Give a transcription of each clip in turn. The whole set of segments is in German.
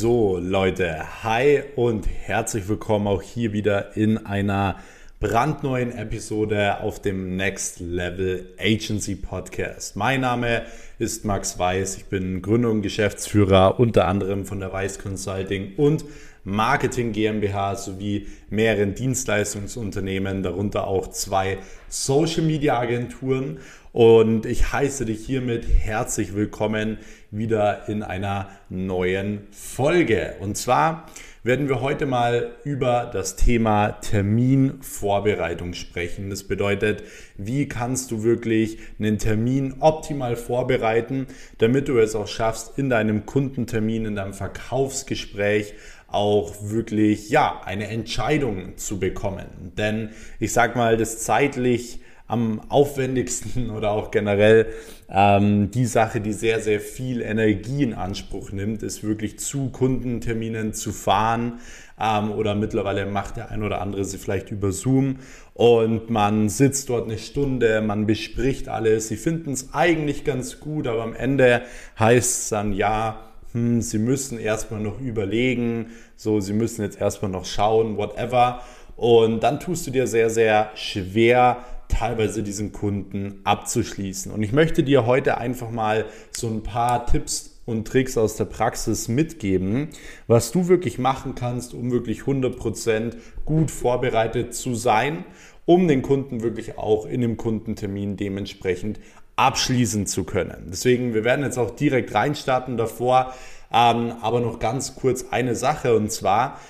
So, Leute, hi und herzlich willkommen auch hier wieder in einer brandneuen Episode auf dem Next Level Agency Podcast. Mein Name ist Max Weiß, ich bin Gründer und Geschäftsführer unter anderem von der Weiß Consulting und Marketing GmbH sowie mehreren Dienstleistungsunternehmen, darunter auch zwei Social Media Agenturen. Und ich heiße dich hiermit herzlich willkommen wieder in einer neuen Folge. Und zwar werden wir heute mal über das Thema Terminvorbereitung sprechen. Das bedeutet, wie kannst du wirklich einen Termin optimal vorbereiten, damit du es auch schaffst, in deinem Kundentermin, in deinem Verkaufsgespräch auch wirklich, ja, eine Entscheidung zu bekommen. Denn ich sag mal, das zeitlich am aufwendigsten oder auch generell ähm, die Sache, die sehr, sehr viel Energie in Anspruch nimmt, ist wirklich zu Kundenterminen zu fahren ähm, oder mittlerweile macht der ein oder andere sie vielleicht über Zoom und man sitzt dort eine Stunde, man bespricht alles, sie finden es eigentlich ganz gut, aber am Ende heißt es dann, ja, hm, sie müssen erstmal noch überlegen, so, sie müssen jetzt erstmal noch schauen, whatever. Und dann tust du dir sehr, sehr schwer, teilweise diesen Kunden abzuschließen. Und ich möchte dir heute einfach mal so ein paar Tipps und Tricks aus der Praxis mitgeben, was du wirklich machen kannst, um wirklich 100% gut vorbereitet zu sein, um den Kunden wirklich auch in dem Kundentermin dementsprechend abschließen zu können. Deswegen, wir werden jetzt auch direkt reinstarten davor, ähm, aber noch ganz kurz eine Sache und zwar,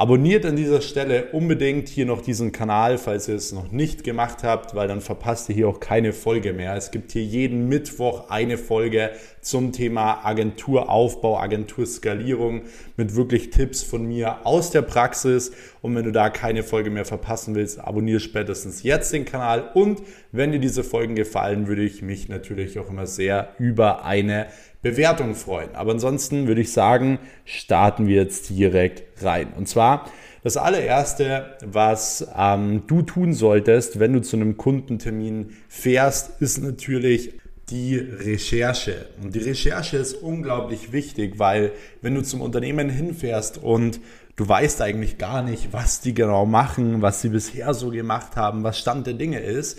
Abonniert an dieser Stelle unbedingt hier noch diesen Kanal, falls ihr es noch nicht gemacht habt, weil dann verpasst ihr hier auch keine Folge mehr. Es gibt hier jeden Mittwoch eine Folge zum Thema Agenturaufbau, Agenturskalierung mit wirklich Tipps von mir aus der Praxis. Und wenn du da keine Folge mehr verpassen willst, abonniere spätestens jetzt den Kanal. Und wenn dir diese Folgen gefallen, würde ich mich natürlich auch immer sehr über eine Bewertung freuen. Aber ansonsten würde ich sagen, starten wir jetzt direkt rein. Und zwar das allererste, was ähm, du tun solltest, wenn du zu einem Kundentermin fährst, ist natürlich die Recherche. Und die Recherche ist unglaublich wichtig, weil wenn du zum Unternehmen hinfährst und du weißt eigentlich gar nicht, was die genau machen, was sie bisher so gemacht haben, was Stand der Dinge ist,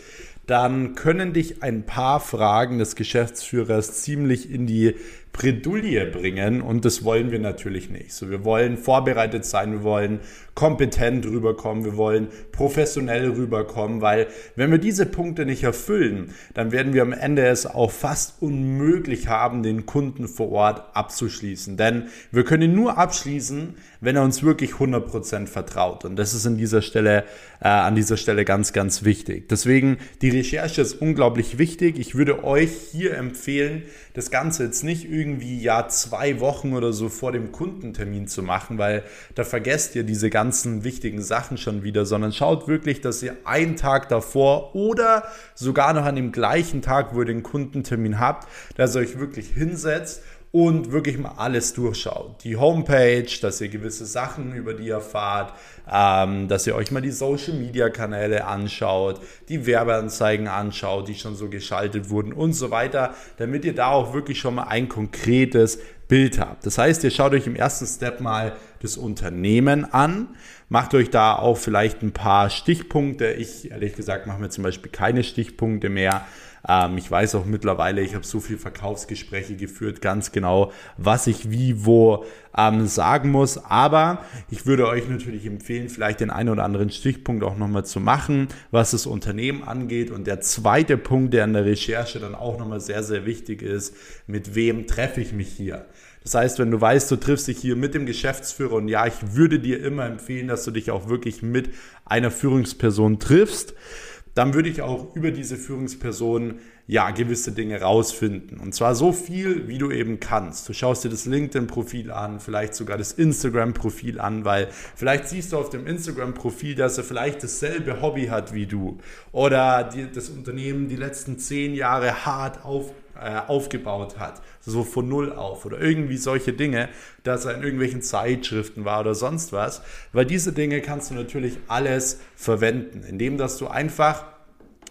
dann können dich ein paar Fragen des Geschäftsführers ziemlich in die Bredouille bringen und das wollen wir natürlich nicht. So, wir wollen vorbereitet sein, wir wollen kompetent rüberkommen, wir wollen professionell rüberkommen, weil wenn wir diese Punkte nicht erfüllen, dann werden wir am Ende es auch fast unmöglich haben, den Kunden vor Ort abzuschließen. Denn wir können nur abschließen, wenn er uns wirklich 100% vertraut. Und das ist an dieser Stelle, äh, an dieser Stelle ganz, ganz wichtig. Deswegen, die Recherche ist unglaublich wichtig. Ich würde euch hier empfehlen, das Ganze jetzt nicht irgendwie ja zwei Wochen oder so vor dem Kundentermin zu machen, weil da vergesst ihr diese ganzen wichtigen Sachen schon wieder, sondern schaut wirklich, dass ihr einen Tag davor oder sogar noch an dem gleichen Tag, wo ihr den Kundentermin habt, dass ihr euch wirklich hinsetzt und wirklich mal alles durchschaut. Die Homepage, dass ihr gewisse Sachen über die erfahrt, ähm, dass ihr euch mal die Social Media Kanäle anschaut, die Werbeanzeigen anschaut, die schon so geschaltet wurden und so weiter, damit ihr da auch wirklich schon mal ein konkretes Bild habt. Das heißt, ihr schaut euch im ersten Step mal das Unternehmen an, macht euch da auch vielleicht ein paar Stichpunkte. Ich ehrlich gesagt mache mir zum Beispiel keine Stichpunkte mehr ähm, ich weiß auch mittlerweile, ich habe so viele Verkaufsgespräche geführt, ganz genau, was ich wie wo ähm, sagen muss. Aber ich würde euch natürlich empfehlen, vielleicht den einen oder anderen Stichpunkt auch nochmal zu machen, was das Unternehmen angeht. Und der zweite Punkt, der in der Recherche dann auch nochmal sehr, sehr wichtig ist, mit wem treffe ich mich hier? Das heißt, wenn du weißt, du triffst dich hier mit dem Geschäftsführer und ja, ich würde dir immer empfehlen, dass du dich auch wirklich mit einer Führungsperson triffst dann würde ich auch über diese Führungsperson ja gewisse Dinge rausfinden. Und zwar so viel, wie du eben kannst. Du schaust dir das LinkedIn-Profil an, vielleicht sogar das Instagram-Profil an, weil vielleicht siehst du auf dem Instagram-Profil, dass er vielleicht dasselbe Hobby hat wie du oder die, das Unternehmen die letzten zehn Jahre hart auf, äh, aufgebaut hat, so von null auf oder irgendwie solche Dinge, dass er in irgendwelchen Zeitschriften war oder sonst was, weil diese Dinge kannst du natürlich alles verwenden, indem dass du einfach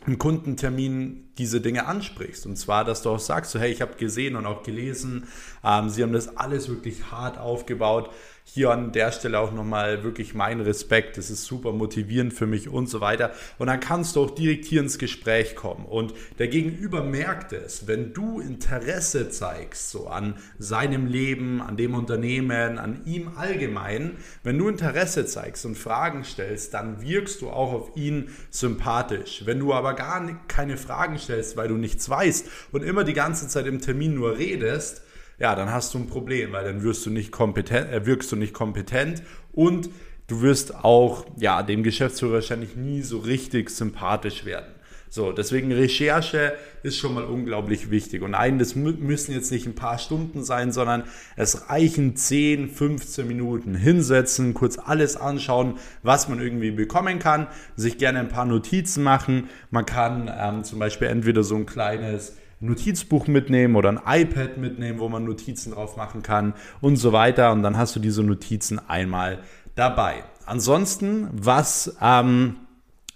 einen Kundentermin diese Dinge ansprichst. Und zwar, dass du auch sagst, so, hey, ich habe gesehen und auch gelesen, ähm, sie haben das alles wirklich hart aufgebaut hier an der Stelle auch nochmal wirklich mein Respekt. Das ist super motivierend für mich und so weiter. Und dann kannst du auch direkt hier ins Gespräch kommen. Und der Gegenüber merkt es, wenn du Interesse zeigst, so an seinem Leben, an dem Unternehmen, an ihm allgemein, wenn du Interesse zeigst und Fragen stellst, dann wirkst du auch auf ihn sympathisch. Wenn du aber gar keine Fragen stellst, weil du nichts weißt und immer die ganze Zeit im Termin nur redest, ja, dann hast du ein Problem, weil dann wirst du nicht kompetent, äh, wirkst du nicht kompetent und du wirst auch ja, dem Geschäftsführer wahrscheinlich nie so richtig sympathisch werden. So, deswegen Recherche ist schon mal unglaublich wichtig. Und nein, das müssen jetzt nicht ein paar Stunden sein, sondern es reichen 10, 15 Minuten hinsetzen, kurz alles anschauen, was man irgendwie bekommen kann, sich gerne ein paar Notizen machen. Man kann ähm, zum Beispiel entweder so ein kleines Notizbuch mitnehmen oder ein iPad mitnehmen, wo man Notizen drauf machen kann und so weiter. Und dann hast du diese Notizen einmal dabei. Ansonsten, was ähm,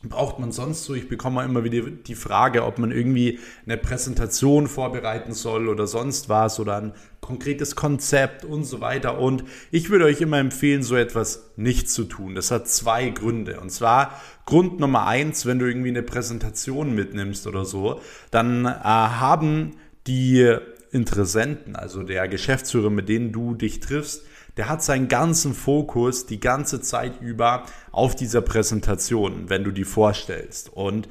braucht man sonst so? Ich bekomme immer wieder die Frage, ob man irgendwie eine Präsentation vorbereiten soll oder sonst was oder ein konkretes Konzept und so weiter. Und ich würde euch immer empfehlen, so etwas nicht zu tun. Das hat zwei Gründe. Und zwar Grund Nummer eins, wenn du irgendwie eine Präsentation mitnimmst oder so, dann äh, haben die Interessenten, also der Geschäftsführer, mit denen du dich triffst, der hat seinen ganzen Fokus die ganze Zeit über auf dieser Präsentation, wenn du die vorstellst. Und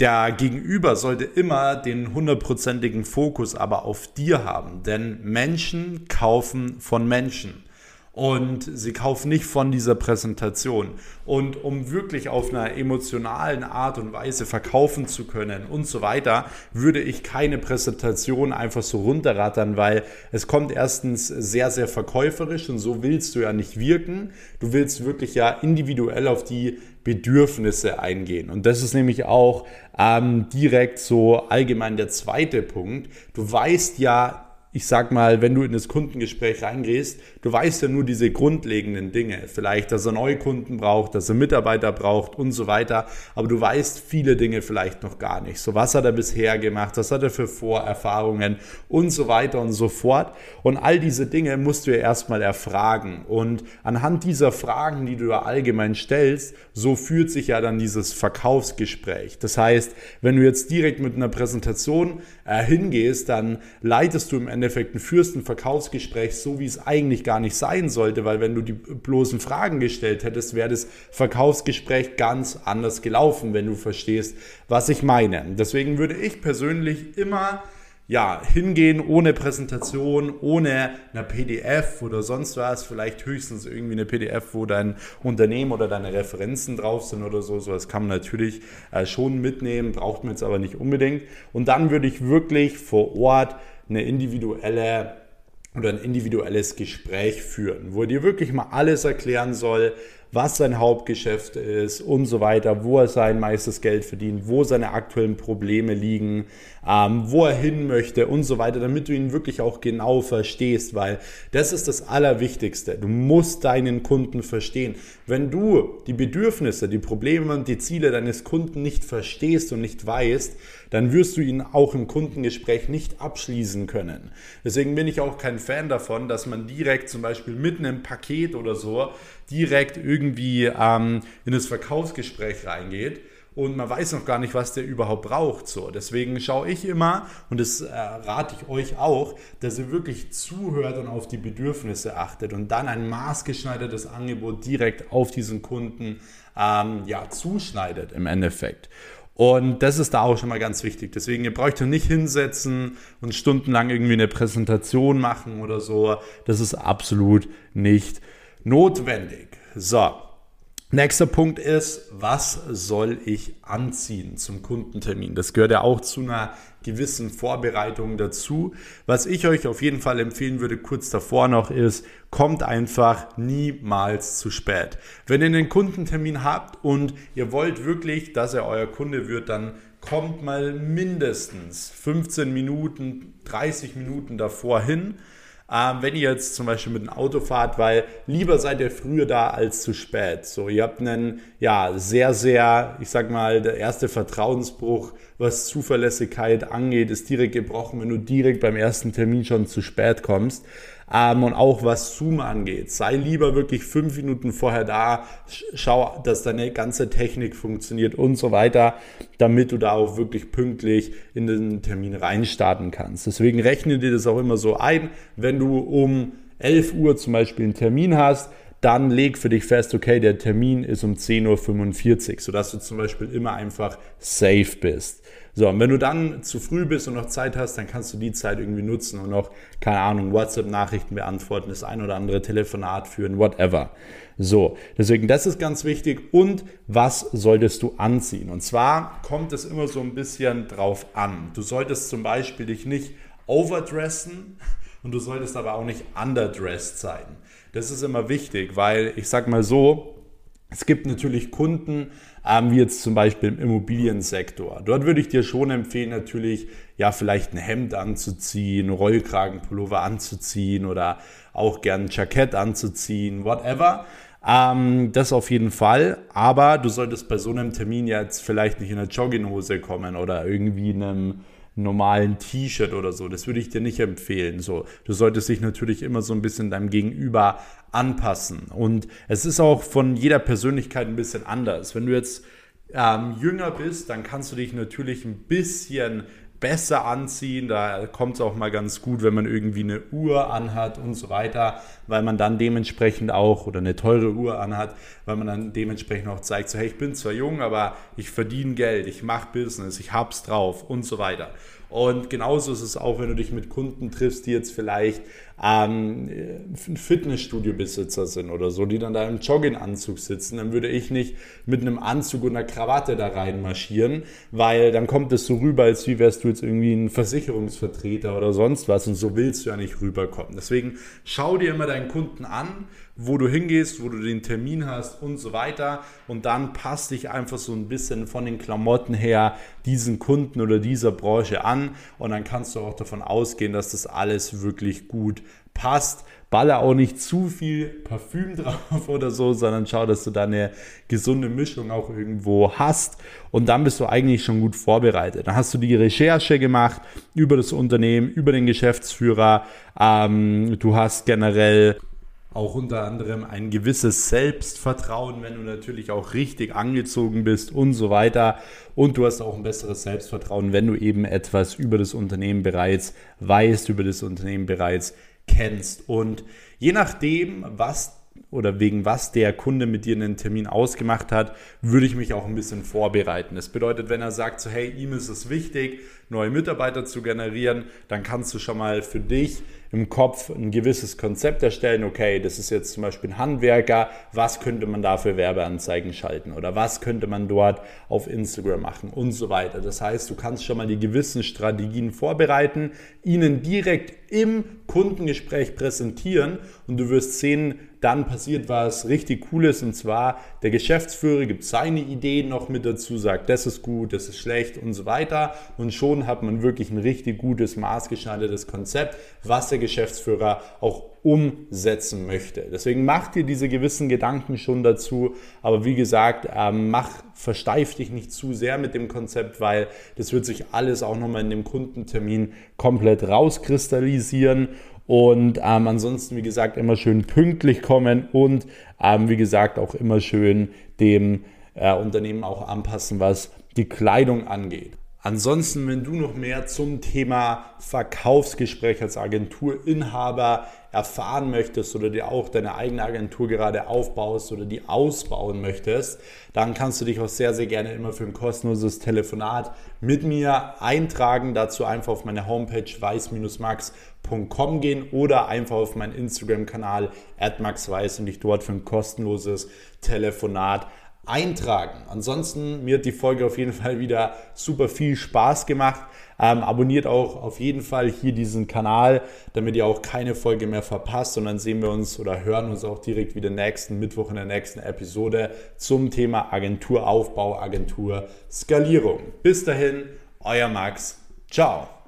der Gegenüber sollte immer den hundertprozentigen Fokus aber auf dir haben, denn Menschen kaufen von Menschen und sie kaufen nicht von dieser Präsentation. Und um wirklich auf einer emotionalen Art und Weise verkaufen zu können und so weiter, würde ich keine Präsentation einfach so runterrattern, weil es kommt erstens sehr, sehr verkäuferisch und so willst du ja nicht wirken. Du willst wirklich ja individuell auf die Bedürfnisse eingehen. Und das ist nämlich auch ähm, direkt so allgemein der zweite Punkt. Du weißt ja ich sag mal, wenn du in das Kundengespräch reingehst, du weißt ja nur diese grundlegenden Dinge. Vielleicht, dass er neue Kunden braucht, dass er Mitarbeiter braucht und so weiter. Aber du weißt viele Dinge vielleicht noch gar nicht. So, was hat er bisher gemacht? Was hat er für Vorerfahrungen und so weiter und so fort. Und all diese Dinge musst du ja erstmal erfragen. Und anhand dieser Fragen, die du da allgemein stellst, so führt sich ja dann dieses Verkaufsgespräch. Das heißt, wenn du jetzt direkt mit einer Präsentation äh, hingehst, dann leitest du im Endeffekt ein führst ein Verkaufsgespräch so, wie es eigentlich gar nicht sein sollte, weil wenn du die bloßen Fragen gestellt hättest, wäre das Verkaufsgespräch ganz anders gelaufen, wenn du verstehst, was ich meine. Deswegen würde ich persönlich immer ja, hingehen ohne Präsentation, ohne eine PDF oder sonst was, vielleicht höchstens irgendwie eine PDF, wo dein Unternehmen oder deine Referenzen drauf sind oder so. So, das kann man natürlich äh, schon mitnehmen, braucht man jetzt aber nicht unbedingt. Und dann würde ich wirklich vor Ort eine individuelle oder ein individuelles Gespräch führen, wo er dir wirklich mal alles erklären soll, was sein Hauptgeschäft ist und so weiter, wo er sein meistes Geld verdient, wo seine aktuellen Probleme liegen, ähm, wo er hin möchte und so weiter, damit du ihn wirklich auch genau verstehst, weil das ist das Allerwichtigste. Du musst deinen Kunden verstehen. Wenn du die Bedürfnisse, die Probleme und die Ziele deines Kunden nicht verstehst und nicht weißt, dann wirst du ihn auch im Kundengespräch nicht abschließen können. Deswegen bin ich auch kein Fan davon, dass man direkt zum Beispiel mitten im Paket oder so direkt irgendwie ähm, in das Verkaufsgespräch reingeht und man weiß noch gar nicht, was der überhaupt braucht. So, deswegen schaue ich immer und das äh, rate ich euch auch, dass ihr wirklich zuhört und auf die Bedürfnisse achtet und dann ein maßgeschneidertes Angebot direkt auf diesen Kunden ähm, ja, zuschneidet im Endeffekt. Und das ist da auch schon mal ganz wichtig. Deswegen, ihr braucht euch nicht hinsetzen und stundenlang irgendwie eine Präsentation machen oder so. Das ist absolut nicht notwendig. So, Nächster Punkt ist, was soll ich anziehen zum Kundentermin? Das gehört ja auch zu einer gewissen Vorbereitung dazu. Was ich euch auf jeden Fall empfehlen würde, kurz davor noch, ist, kommt einfach niemals zu spät. Wenn ihr einen Kundentermin habt und ihr wollt wirklich, dass er euer Kunde wird, dann kommt mal mindestens 15 Minuten, 30 Minuten davor hin ähm, wenn ihr jetzt zum Beispiel mit dem Auto fahrt, weil lieber seid ihr früher da als zu spät. So, ihr habt einen, ja, sehr, sehr, ich sag mal, der erste Vertrauensbruch, was Zuverlässigkeit angeht, ist direkt gebrochen, wenn du direkt beim ersten Termin schon zu spät kommst. Ähm, und auch was Zoom angeht, sei lieber wirklich fünf Minuten vorher da, schau, dass deine ganze Technik funktioniert und so weiter, damit du da auch wirklich pünktlich in den Termin reinstarten kannst. Deswegen rechne dir das auch immer so ein, wenn du um 11 Uhr zum Beispiel einen Termin hast, dann leg für dich fest, okay, der Termin ist um 10.45 Uhr, sodass du zum Beispiel immer einfach safe bist. So, und wenn du dann zu früh bist und noch Zeit hast, dann kannst du die Zeit irgendwie nutzen und noch, keine Ahnung, WhatsApp-Nachrichten beantworten, das ein oder andere Telefonat führen, whatever. So, deswegen, das ist ganz wichtig. Und was solltest du anziehen? Und zwar kommt es immer so ein bisschen drauf an. Du solltest zum Beispiel dich nicht overdressen und du solltest aber auch nicht underdressed sein. Das ist immer wichtig, weil ich sag mal so, es gibt natürlich Kunden, ähm, wie jetzt zum Beispiel im Immobiliensektor. Dort würde ich dir schon empfehlen, natürlich ja vielleicht ein Hemd anzuziehen, Rollkragenpullover anzuziehen oder auch gern ein Jackett anzuziehen, whatever. Ähm, das auf jeden Fall. Aber du solltest bei so einem Termin jetzt vielleicht nicht in einer Jogginghose kommen oder irgendwie in einem normalen T-Shirt oder so. Das würde ich dir nicht empfehlen. So, du solltest dich natürlich immer so ein bisschen deinem Gegenüber anpassen. Und es ist auch von jeder Persönlichkeit ein bisschen anders. Wenn du jetzt ähm, jünger bist, dann kannst du dich natürlich ein bisschen besser anziehen. Da kommt es auch mal ganz gut, wenn man irgendwie eine Uhr anhat und so weiter, weil man dann dementsprechend auch oder eine teure Uhr anhat, weil man dann dementsprechend auch zeigt, so hey, ich bin zwar jung, aber ich verdiene Geld, ich mache Business, ich hab's drauf und so weiter. Und genauso ist es auch, wenn du dich mit Kunden triffst, die jetzt vielleicht ähm, Fitnessstudio-Besitzer sind oder so, die dann da im Jogginganzug sitzen, dann würde ich nicht mit einem Anzug und einer Krawatte da reinmarschieren, weil dann kommt es so rüber, als wie wärst du jetzt irgendwie ein Versicherungsvertreter oder sonst was und so willst du ja nicht rüberkommen. Deswegen schau dir immer deinen Kunden an, wo du hingehst, wo du den Termin hast und so weiter. Und dann passt dich einfach so ein bisschen von den Klamotten her diesen Kunden oder dieser Branche an. Und dann kannst du auch davon ausgehen, dass das alles wirklich gut passt. Baller auch nicht zu viel Parfüm drauf oder so, sondern schau, dass du da eine gesunde Mischung auch irgendwo hast. Und dann bist du eigentlich schon gut vorbereitet. Dann hast du die Recherche gemacht über das Unternehmen, über den Geschäftsführer. Ähm, du hast generell auch unter anderem ein gewisses Selbstvertrauen, wenn du natürlich auch richtig angezogen bist und so weiter. Und du hast auch ein besseres Selbstvertrauen, wenn du eben etwas über das Unternehmen bereits weißt, über das Unternehmen bereits kennst. Und je nachdem, was oder wegen was der Kunde mit dir einen Termin ausgemacht hat, würde ich mich auch ein bisschen vorbereiten. Das bedeutet, wenn er sagt, so hey, ihm ist es wichtig, neue Mitarbeiter zu generieren, dann kannst du schon mal für dich im Kopf ein gewisses Konzept erstellen. Okay, das ist jetzt zum Beispiel ein Handwerker. Was könnte man da für Werbeanzeigen schalten? Oder was könnte man dort auf Instagram machen? Und so weiter. Das heißt, du kannst schon mal die gewissen Strategien vorbereiten, ihnen direkt im Kundengespräch präsentieren und du wirst sehen, dann passiert was richtig Cooles. Und zwar der Geschäftsführer gibt seine Ideen noch mit dazu, sagt, das ist gut, das ist schlecht und so weiter. Und schon hat man wirklich ein richtig gutes, maßgeschneidertes Konzept, was der Geschäftsführer auch umsetzen möchte. Deswegen mach dir diese gewissen Gedanken schon dazu, aber wie gesagt, ähm, mach, versteif dich nicht zu sehr mit dem Konzept, weil das wird sich alles auch nochmal in dem Kundentermin komplett rauskristallisieren und ähm, ansonsten, wie gesagt, immer schön pünktlich kommen und ähm, wie gesagt auch immer schön dem äh, Unternehmen auch anpassen, was die Kleidung angeht. Ansonsten, wenn du noch mehr zum Thema Verkaufsgespräch als Agenturinhaber erfahren möchtest oder dir auch deine eigene Agentur gerade aufbaust oder die ausbauen möchtest, dann kannst du dich auch sehr, sehr gerne immer für ein kostenloses Telefonat mit mir eintragen. Dazu einfach auf meine Homepage weiß-max.com gehen oder einfach auf meinen Instagram-Kanal maxweiß und dich dort für ein kostenloses Telefonat eintragen. Ansonsten, mir hat die Folge auf jeden Fall wieder super viel Spaß gemacht. Ähm, abonniert auch auf jeden Fall hier diesen Kanal, damit ihr auch keine Folge mehr verpasst. Und dann sehen wir uns oder hören uns auch direkt wieder nächsten Mittwoch in der nächsten Episode zum Thema Agenturaufbau, Agenturskalierung. Bis dahin, euer Max. Ciao.